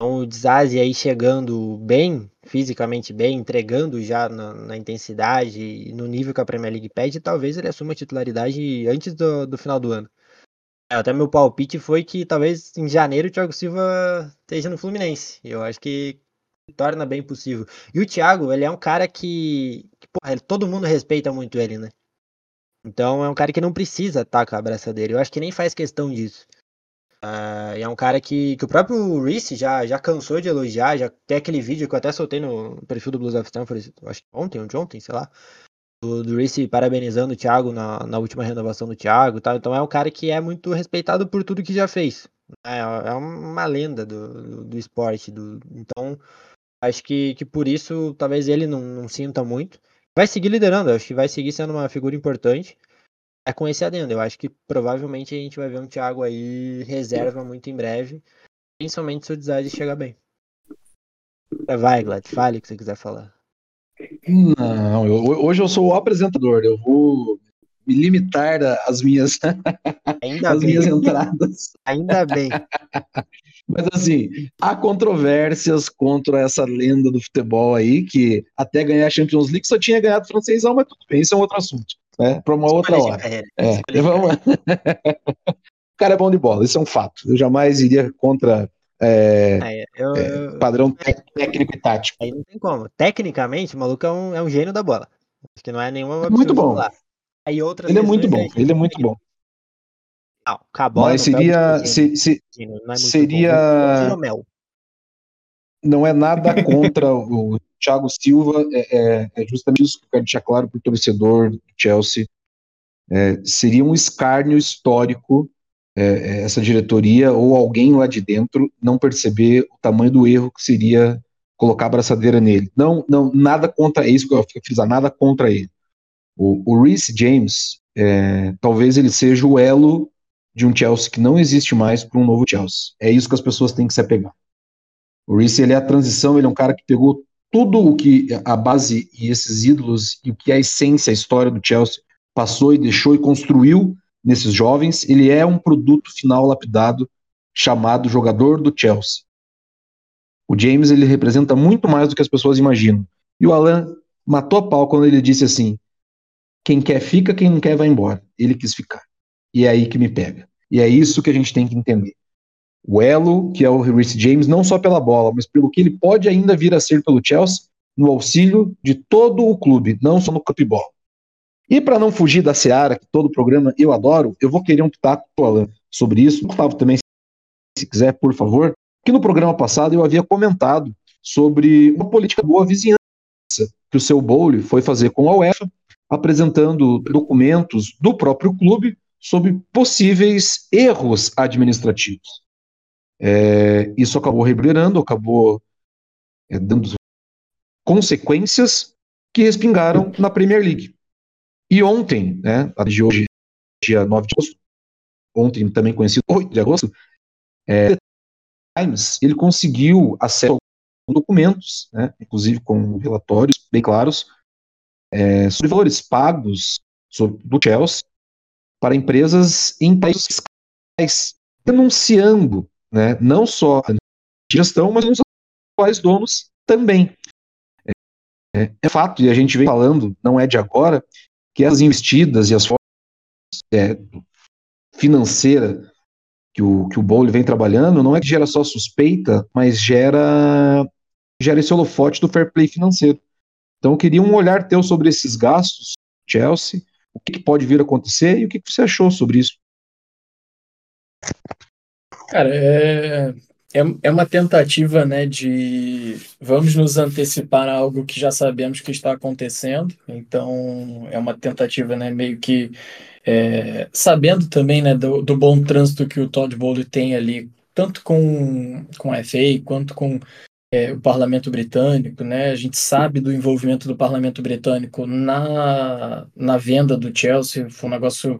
Então, o Dizazi aí chegando bem, fisicamente bem, entregando já na, na, intensidade e no nível que a Premier League pede, talvez ele assuma a titularidade antes do, do final do ano. É, até meu palpite foi que talvez em janeiro o Thiago Silva esteja no Fluminense. Eu acho que torna bem possível. E o Thiago, ele é um cara que, que porra, todo mundo respeita muito ele, né? Então é um cara que não precisa estar com a abraçadeira. Eu acho que nem faz questão disso. Uh, é um cara que, que o próprio Reese já, já cansou de elogiar, já tem aquele vídeo que eu até soltei no perfil do Blues of Stanford, acho que ontem, ou de ontem, sei lá, do, do Reese parabenizando o Thiago na, na última renovação do Thiago. Então é um cara que é muito respeitado por tudo que já fez. É, é uma lenda do, do, do esporte. Do, então acho que, que por isso talvez ele não, não sinta muito. Vai seguir liderando, acho que vai seguir sendo uma figura importante é com esse adendo. Eu acho que provavelmente a gente vai ver um Thiago aí reserva muito em breve, principalmente se o Desade chegar bem. Vai, Glad, fale o que você quiser falar. Não, eu, hoje eu sou o apresentador, eu vou me limitar às minhas, Ainda as bem. minhas entradas. Ainda bem. Mas assim, há controvérsias contra essa lenda do futebol aí, que até ganhar a Champions League só tinha ganhado francesão, mas tudo bem, isso é um outro assunto né? Para uma outra hora. É, vamos... o cara é bom de bola, isso é um fato. Eu jamais iria contra é, é, eu, é, padrão técnico e tático. Aí não tem como. Tecnicamente, o maluco é um, é um gênio da bola. Acho que não é nenhuma. É muito bom. Aí outras ele é muito bom. Ele é muito bom. Não, acabou. Mas seria. Se, se, é seria. Bom. Não é nada contra o Thiago Silva, é, é, é, justamente isso que eu quero deixar claro para o torcedor do Chelsea. É, seria um escárnio histórico é, é, essa diretoria ou alguém lá de dentro não perceber o tamanho do erro que seria colocar a braçadeira nele. Não, não, nada contra é isso que eu fico frisar, nada contra ele. O, o Reece James, talvez ele seja o elo de um Chelsea que não existe mais para um novo Chelsea. É isso que as pessoas têm que se apegar. O Reece, ele é a transição, ele é um cara que pegou tudo o que a base e esses ídolos e o que a essência, a história do Chelsea passou e deixou e construiu nesses jovens, ele é um produto final lapidado chamado jogador do Chelsea. O James ele representa muito mais do que as pessoas imaginam. E o Alan matou a pau quando ele disse assim: quem quer fica, quem não quer vai embora. Ele quis ficar. E é aí que me pega. E é isso que a gente tem que entender o elo, que é o Reece James, não só pela bola, mas pelo que ele pode ainda vir a ser pelo Chelsea, no auxílio de todo o clube, não só no cupball. E para não fugir da seara, que todo programa eu adoro, eu vou querer um pitaco sobre isso. Gustavo também, se quiser, por favor. Que no programa passado eu havia comentado sobre uma política boa vizinhança que o seu Bowley foi fazer com a UEFA, apresentando documentos do próprio clube sobre possíveis erros administrativos. É, isso acabou reverberando, acabou é, dando consequências que respingaram na Premier League. E ontem, né, de hoje, dia 9 de agosto, ontem também conhecido 8 de agosto, é, Times, ele conseguiu acesso a documentos, né, inclusive com relatórios bem claros, é, sobre valores pagos sobre, do Chelsea para empresas em países fiscais, denunciando né? não só a gestão, mas os atuais donos também. É, é, fato, e a gente vem falando, não é de agora, que as investidas e as formas é, financeira que o, que o Bowley vem trabalhando, não é que gera só suspeita, mas gera, gera esse holofote do fair play financeiro. Então eu queria um olhar teu sobre esses gastos, Chelsea, o que, que pode vir a acontecer e o que, que você achou sobre isso. Cara, é, é, é uma tentativa, né, de vamos nos antecipar a algo que já sabemos que está acontecendo. Então, é uma tentativa, né, meio que é, sabendo também, né, do, do bom trânsito que o Todd Bowley tem ali tanto com, com a FA quanto com é, o parlamento britânico, né? A gente sabe do envolvimento do parlamento britânico na, na venda do Chelsea, foi um negócio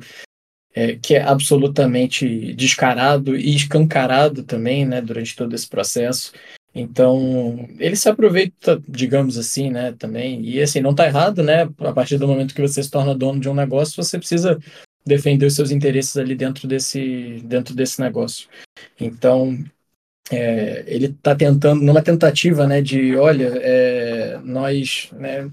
é, que é absolutamente descarado e escancarado também, né? Durante todo esse processo. Então, ele se aproveita, digamos assim, né, também. E assim, não está errado, né? A partir do momento que você se torna dono de um negócio, você precisa defender os seus interesses ali dentro desse, dentro desse negócio. Então, é, ele está tentando, numa tentativa né, de, olha, é, nós né,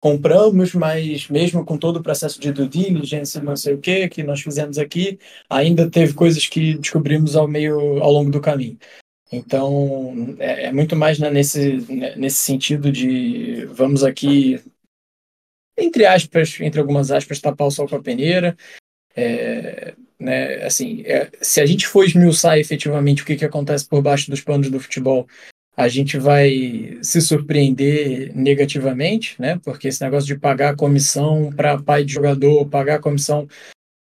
compramos, mas mesmo com todo o processo de due diligence, não sei o que, que nós fizemos aqui, ainda teve coisas que descobrimos ao meio, ao longo do caminho. Então, é, é muito mais né, nesse, nesse sentido de vamos aqui, entre aspas, entre algumas aspas, tapar o sol com a peneira, é, né, assim, é, se a gente for esmiuçar efetivamente o que, que acontece por baixo dos panos do futebol, a gente vai se surpreender negativamente, né? Porque esse negócio de pagar comissão para pai de jogador, pagar comissão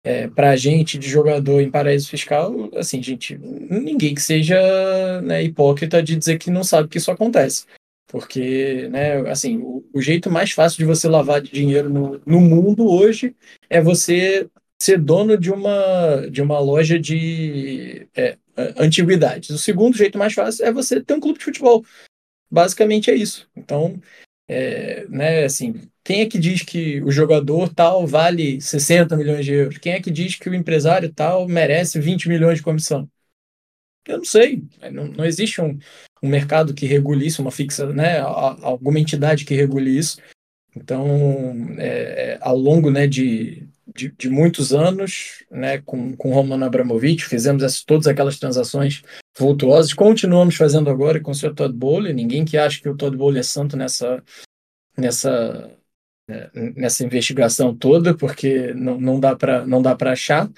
é, para agente de jogador em paraíso fiscal, assim, gente, ninguém que seja né, hipócrita de dizer que não sabe que isso acontece. Porque, né, assim, o, o jeito mais fácil de você lavar dinheiro no, no mundo hoje é você ser dono de uma, de uma loja de é, antiguidades. O segundo jeito mais fácil é você ter um clube de futebol. Basicamente é isso. Então, é, né, assim, quem é que diz que o jogador tal vale 60 milhões de euros? Quem é que diz que o empresário tal merece 20 milhões de comissão? Eu não sei. Não, não existe um, um mercado que regule isso, uma fixa, né, alguma entidade que regule isso. Então, é, é ao longo né, de, de, de, muitos anos, né, com, com Roman Abramovich, fizemos essas, todas aquelas transações vultuosas, continuamos fazendo agora com o Sr. Todd Bowley, ninguém que acha que o Todd Bowley é santo nessa, nessa, né, nessa investigação toda, porque não, não dá para achar,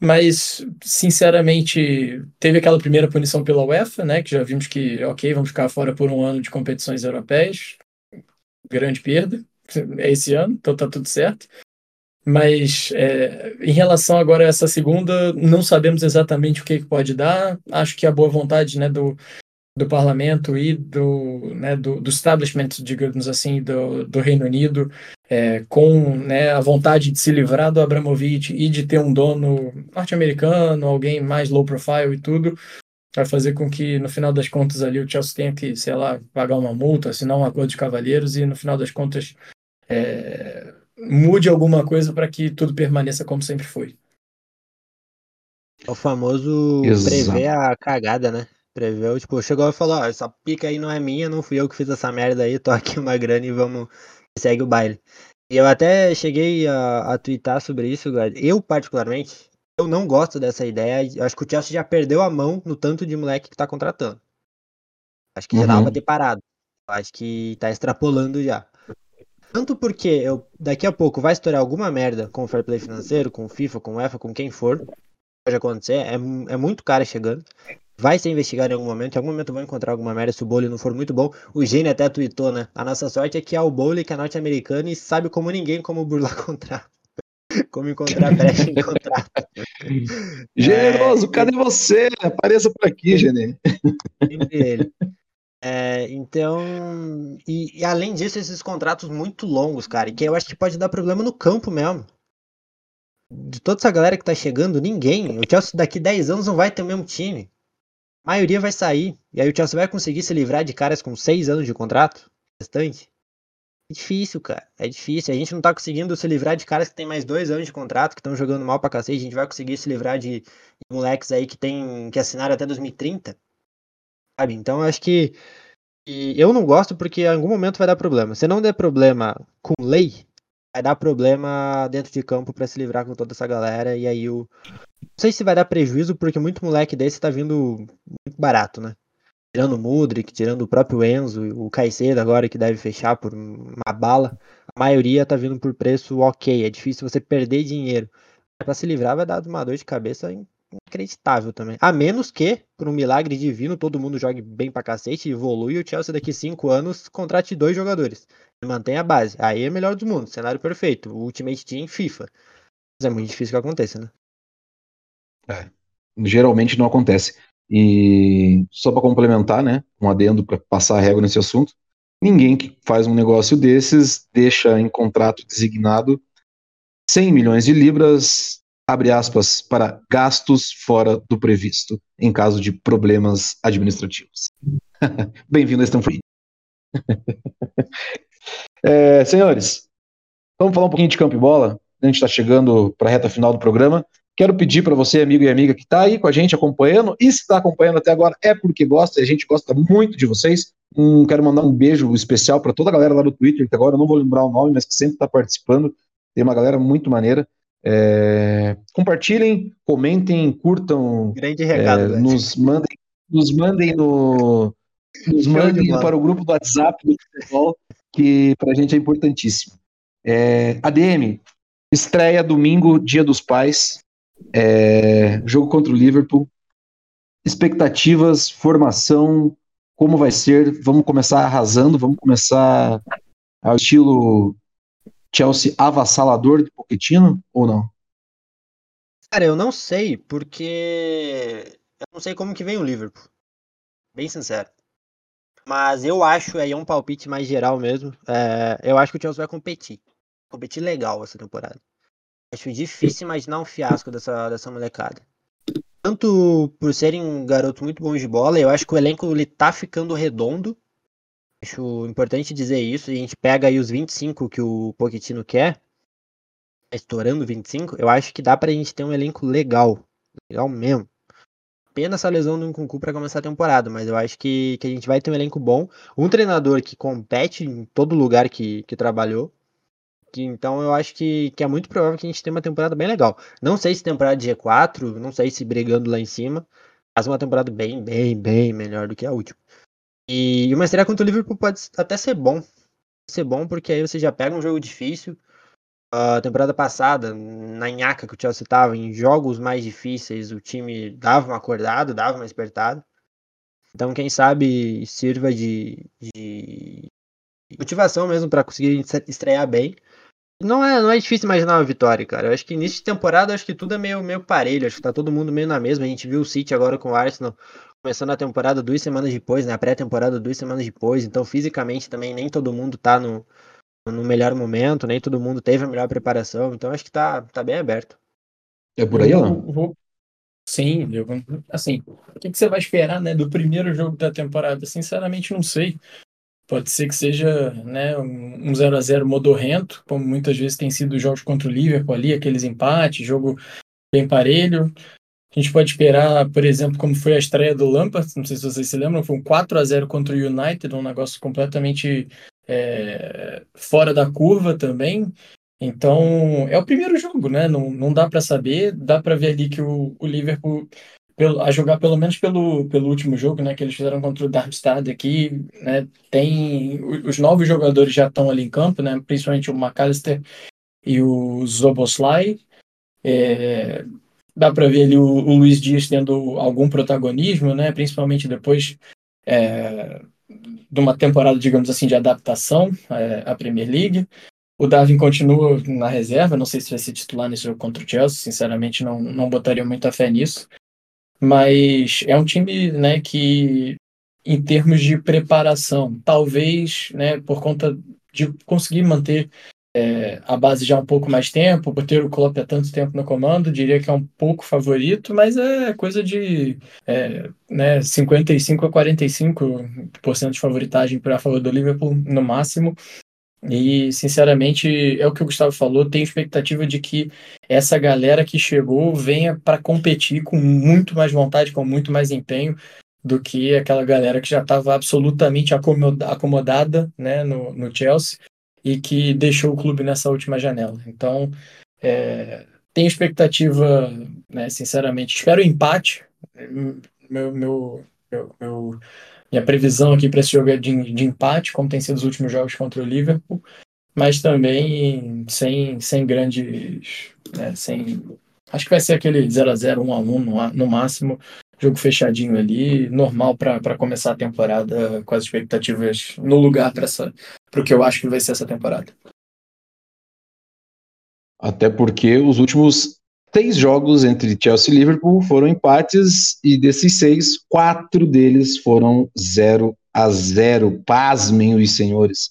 mas, sinceramente, teve aquela primeira punição pela UEFA, né, que já vimos que, ok, vamos ficar fora por um ano de competições europeias, grande perda, é esse ano, então tá tudo certo. Mas é, em relação agora a essa segunda, não sabemos exatamente o que, que pode dar. Acho que a boa vontade né, do, do parlamento e do, né, do, do establishment, digamos assim, do, do Reino Unido, é, com né, a vontade de se livrar do Abramovich e de ter um dono norte-americano, alguém mais low profile e tudo, vai fazer com que, no final das contas, ali o Chelsea tenha que, sei lá, pagar uma multa, assinar um acordo de cavalheiros e, no final das contas, é, mude alguma coisa para que tudo permaneça como sempre foi. É o famoso Exato. prever a cagada, né? Prever, tipo, chegou e falou, ó, essa pica aí não é minha, não fui eu que fiz essa merda aí, tô aqui uma grana e vamos, segue o baile. E eu até cheguei a, a twittar sobre isso, galera. Eu, particularmente, eu não gosto dessa ideia. Eu acho que o Chelsea já perdeu a mão no tanto de moleque que tá contratando. Acho que já uhum. dava pra ter parado. Acho que tá extrapolando já. Tanto porque eu, daqui a pouco vai estourar alguma merda com o fair play financeiro, com o FIFA, com o UEFA, com quem for. Pode acontecer. É, é muito cara chegando. Vai ser investigado em algum momento. Em algum momento vão encontrar alguma merda se o Bowley não for muito bom. O Gene até tweetou, né? A nossa sorte é que é o Bowley, que é norte-americano e sabe como ninguém como burlar contrato. como encontrar brecha em contrato. Generoso, é... cadê você? Apareça por aqui, Gene. ele. É, então, e, e, além disso, esses contratos muito longos, cara, que eu acho que pode dar problema no campo mesmo. De toda essa galera que tá chegando, ninguém. O Chelsea daqui 10 anos não vai ter o mesmo time. A maioria vai sair. E aí o Chelsea vai conseguir se livrar de caras com 6 anos de contrato? Restante? É difícil, cara. É difícil. A gente não tá conseguindo se livrar de caras que tem mais 2 anos de contrato, que estão jogando mal pra cacete. A gente vai conseguir se livrar de, de moleques aí que tem que assinar até 2030 sabe? Então acho que e eu não gosto porque em algum momento vai dar problema. Se não der problema com lei, vai dar problema dentro de campo para se livrar com toda essa galera. E aí o. Não sei se vai dar prejuízo, porque muito moleque desse tá vindo muito barato, né? Tirando o Mudrik, tirando o próprio Enzo, o Caicedo agora que deve fechar por uma bala. A maioria tá vindo por preço ok. É difícil você perder dinheiro. Para se livrar vai dar uma dor de cabeça inacreditável também. A menos que, por um milagre divino, todo mundo jogue bem pra cacete, evolui e o Chelsea daqui cinco anos contrate dois jogadores. E mantenha a base. Aí é melhor do mundo, cenário perfeito. Ultimate Team FIFA. Mas é muito difícil que aconteça, né? É. Geralmente não acontece. E só para complementar, né, um adendo para passar a régua nesse assunto, ninguém que faz um negócio desses deixa em contrato designado 100 milhões de libras, abre aspas, para gastos fora do previsto, em caso de problemas administrativos. Bem-vindo a Stanford. é, senhores, vamos falar um pouquinho de campo e bola. A gente está chegando para a reta final do programa. Quero pedir para você, amigo e amiga, que está aí com a gente acompanhando, e se está acompanhando até agora é porque gosta, a gente gosta muito de vocês. Um, quero mandar um beijo especial para toda a galera lá do Twitter, que agora eu não vou lembrar o nome, mas que sempre está participando. Tem uma galera muito maneira. É, compartilhem, comentem, curtam. Grande recado, é, nos mandem, nos mandem no, nos mandem para o grupo do WhatsApp do futebol, que para a gente é importantíssimo. É, ADM, estreia domingo, Dia dos Pais. É, jogo contra o Liverpool. Expectativas, formação, como vai ser? Vamos começar arrasando, vamos começar ao estilo Chelsea avassalador de Pochettino ou não? Cara, eu não sei, porque eu não sei como que vem o Liverpool. Bem sincero. Mas eu acho, aí é um palpite mais geral mesmo, é, eu acho que o Chelsea vai competir. Competir legal essa temporada. Acho difícil imaginar um fiasco dessa, dessa molecada. Tanto por serem garotos muito bons de bola, eu acho que o elenco ele tá ficando redondo. Acho importante dizer isso. A gente pega aí os 25 que o Pochettino quer, tá estourando 25. Eu acho que dá pra gente ter um elenco legal. Legal mesmo. Pena essa lesão do Nkunku para começar a temporada, mas eu acho que, que a gente vai ter um elenco bom. Um treinador que compete em todo lugar que, que trabalhou. Que, então eu acho que, que é muito provável que a gente tenha uma temporada bem legal. Não sei se temporada de G4, não sei se brigando lá em cima, mas uma temporada bem, bem, bem melhor do que a última. E uma estreia contra o Liverpool pode até ser bom. Ser bom porque aí você já pega um jogo difícil. A temporada passada, na nhaca que o Chelsea estava, em jogos mais difíceis, o time dava uma acordada, dava uma despertada. Então, quem sabe sirva de, de motivação mesmo para conseguir estrear bem. Não é, não é difícil imaginar uma vitória, cara. Eu acho que início de temporada, acho que tudo é meio, meio parelho. Acho que tá todo mundo meio na mesma. A gente viu o City agora com o Arsenal começando a temporada duas semanas depois, né? A pré-temporada duas semanas depois. Então, fisicamente também nem todo mundo tá no, no melhor momento, nem todo mundo teve a melhor preparação. Então, acho que tá, tá bem aberto. É por aí, Alan? vou- Sim, eu, assim, o que, que você vai esperar, né, do primeiro jogo da temporada? Sinceramente, não sei. Pode ser que seja, né, um um 0 a 0 modorrento, como muitas vezes tem sido os jogos contra o Liverpool ali, aqueles empates, jogo bem parelho. A gente pode esperar, por exemplo, como foi a estreia do Lampard, não sei se vocês se lembram, foi um 4 a 0 contra o United, um negócio completamente é, fora da curva também. Então, é o primeiro jogo, né? Não, não dá para saber, dá para ver ali que o, o Liverpool, pelo, a jogar pelo menos pelo, pelo último jogo, né? Que eles fizeram contra o Darmstadt aqui, né? Tem, os novos jogadores já estão ali em campo, né? Principalmente o McAllister e o Zoboslai. É, dá para ver ali o, o Luiz Dias tendo algum protagonismo, né? Principalmente depois é, de uma temporada, digamos assim, de adaptação é, à Premier League. O Darwin continua na reserva, não sei se vai ser titular nesse jogo contra o Chelsea, sinceramente não, não botaria muita fé nisso. Mas é um time né, que, em termos de preparação, talvez né, por conta de conseguir manter é, a base já há um pouco mais tempo, o Klopp há tanto tempo no comando, diria que é um pouco favorito, mas é coisa de é, né, 55 a 45% de favoritagem para a favor do Liverpool no máximo. E, sinceramente, é o que o Gustavo falou, tenho expectativa de que essa galera que chegou venha para competir com muito mais vontade, com muito mais empenho do que aquela galera que já estava absolutamente acomoda- acomodada né, no, no Chelsea e que deixou o clube nessa última janela. Então, é, tenho expectativa, né, sinceramente, espero empate. Meu, meu, meu, meu- minha previsão aqui para esse jogo é de, de empate, como tem sido os últimos jogos contra o Liverpool, mas também sem, sem grandes. né, sem, acho que vai ser aquele 0x0, 1x1 no, no máximo, jogo fechadinho ali, normal para começar a temporada com as expectativas no lugar para o que eu acho que vai ser essa temporada. Até porque os últimos seis jogos entre Chelsea e Liverpool foram empates, e desses seis, quatro deles foram 0 a 0 Pasmem os senhores.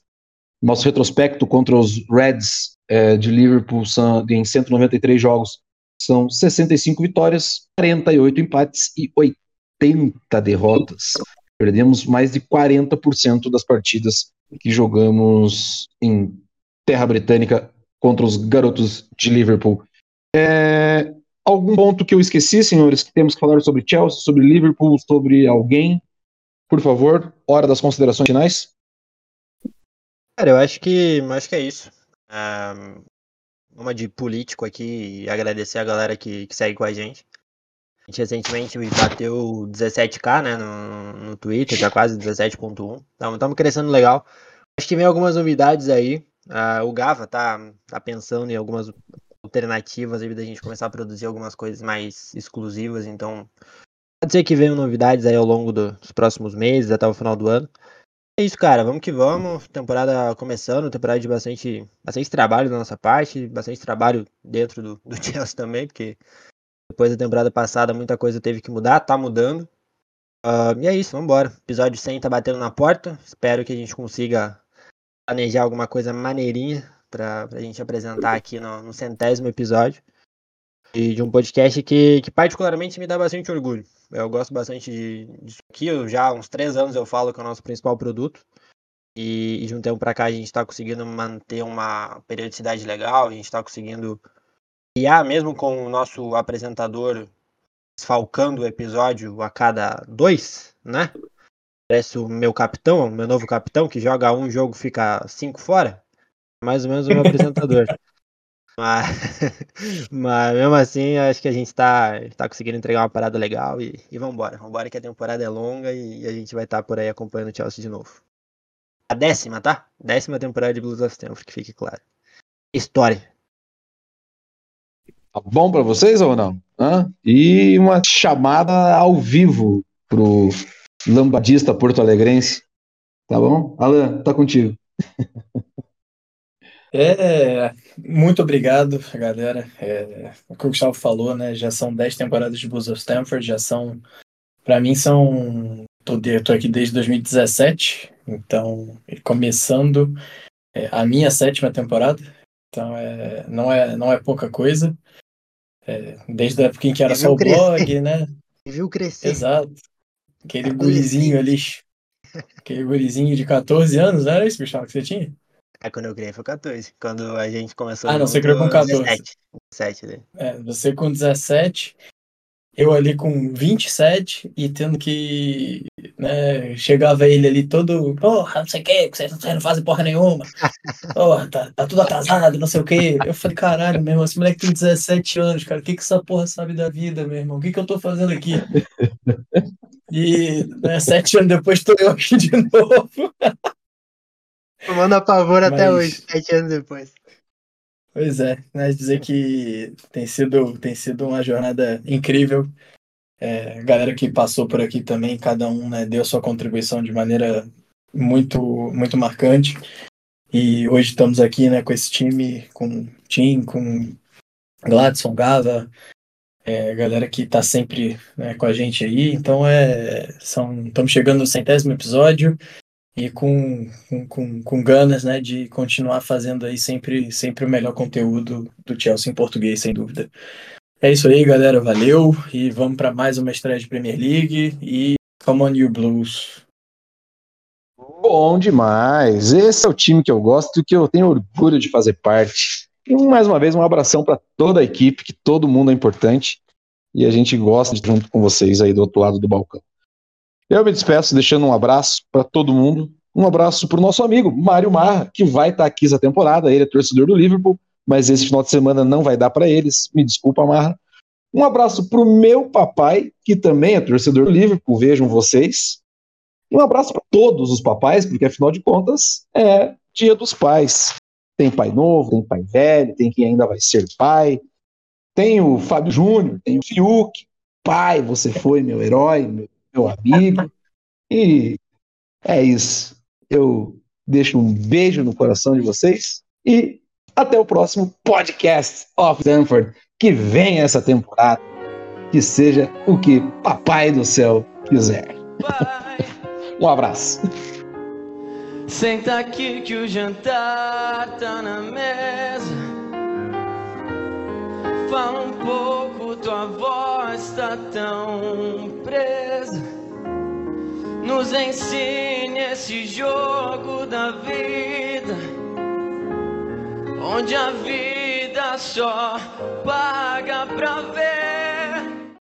Nosso retrospecto contra os Reds é, de Liverpool em 193 jogos são 65 vitórias, 48 empates e 80 derrotas. Perdemos mais de 40% das partidas que jogamos em terra britânica contra os garotos de Liverpool. É, algum ponto que eu esqueci, senhores, que temos que falar sobre Chelsea, sobre Liverpool, sobre alguém? Por favor, hora das considerações finais. Cara, eu acho que, acho que é isso. Um, uma de político aqui e agradecer a galera que, que segue com a gente. A gente recentemente bateu 17k né, no, no Twitter, já quase 17.1. Então estamos crescendo legal. Acho que vem algumas novidades aí. Uh, o Gava tá, tá pensando em algumas alternativas aí da gente começar a produzir algumas coisas mais exclusivas, então pode ser que venham novidades aí ao longo do, dos próximos meses, até o final do ano. É isso, cara, vamos que vamos, temporada começando, temporada de bastante, bastante trabalho da nossa parte, bastante trabalho dentro do, do Chelsea também, porque depois da temporada passada muita coisa teve que mudar, tá mudando. Uh, e é isso, vamos embora. Episódio 100 tá batendo na porta, espero que a gente consiga planejar alguma coisa maneirinha para a gente apresentar aqui no, no, centésimo episódio. E de um podcast que, que particularmente me dá bastante orgulho. Eu gosto bastante de, disso aqui. Eu, já há uns três anos eu falo que é o nosso principal produto. E, e de um tempo para cá a gente está conseguindo manter uma periodicidade legal. A gente está conseguindo criar, mesmo com o nosso apresentador falcando o episódio a cada dois, né? Parece o meu capitão, o meu novo capitão, que joga um jogo fica cinco fora. Mais ou menos o meu apresentador. Mas, mas mesmo assim, acho que a gente está tá conseguindo entregar uma parada legal e, e vambora. Vambora que a temporada é longa e, a gente vai estar tá por aí acompanhando o Chelsea de novo. A décima, tá? Décima temporada de Blues of Stanford, que fique claro. História. Tá bom para vocês ou não? Hã? E uma chamada ao vivo pro lambadista porto-alegrense. Tá bom? Alan, tá contigo. É, muito obrigado, galera. É, o que o Gustavo falou, né? Já são 10 temporadas de Blues of Stanford, já são. Para mim, são. Tô, tô aqui desde 2017, então, começando é, a minha sétima temporada. Então, é, não, é, não é pouca coisa. É, desde a época em que era só o blog, né? Viu crescer. Exato. Aquele gurizinho ali. Aquele gurizinho de 14 anos, não era isso, Gustavo, que você tinha? É quando eu criei foi 14. Quando a gente começou. Ah, não, você criou com 14. 17. 17 né? É, você com 17, eu ali com 27 e tendo que. Né, chegava ele ali todo. Porra, não sei o que, vocês não fazem porra nenhuma. Porra, tá, tá tudo atrasado, não sei o que. Eu falei, caralho, meu irmão, esse moleque tem 17 anos, cara. O que, que essa porra sabe da vida, meu irmão? O que, que eu tô fazendo aqui? E né, sete anos depois tô eu aqui de novo. Tomando a pavor Mas... até hoje, sete anos depois. Pois é, né, dizer que tem sido, tem sido uma jornada incrível. É, galera que passou por aqui também, cada um né, deu sua contribuição de maneira muito, muito marcante. E hoje estamos aqui né, com esse time, com Tim, com Gladson, Gava, é, galera que está sempre né, com a gente aí. Então é, são, estamos chegando no centésimo episódio e com, com, com, ganas né, de continuar fazendo aí sempre, sempre o melhor conteúdo do Chelsea em português, sem dúvida. É isso aí, galera. Valeu. E vamos para mais uma estreia de Premier League. E come on, you Blues. Bom demais. Esse é o time que eu gosto e que eu tenho orgulho de fazer parte. E mais uma vez, um abração para toda a equipe, que todo mundo é importante. E a gente gosta de junto com vocês aí do outro lado do balcão. Eu me despeço deixando um abraço para todo mundo. Um abraço para o nosso amigo Mário Marra, que vai estar tá aqui essa temporada. Ele é torcedor do Liverpool, mas esse final de semana não vai dar para eles. Me desculpa, Marra. Um abraço para o meu papai, que também é torcedor do Liverpool. Vejam vocês. Um abraço para todos os papais, porque afinal de contas é Dia dos Pais. Tem pai novo, tem pai velho, tem quem ainda vai ser pai. Tem o Fábio Júnior, tem o Fiuk. Pai, você foi meu herói, meu meu amigo. E é isso. Eu deixo um beijo no coração de vocês e até o próximo podcast of Stanford. que venha essa temporada, que seja o que Papai do Céu quiser. um abraço. Senta aqui que o jantar tá na mesa. Fala um pouco, tua voz tá tão presa. Nos ensine esse jogo da vida, onde a vida só paga pra ver.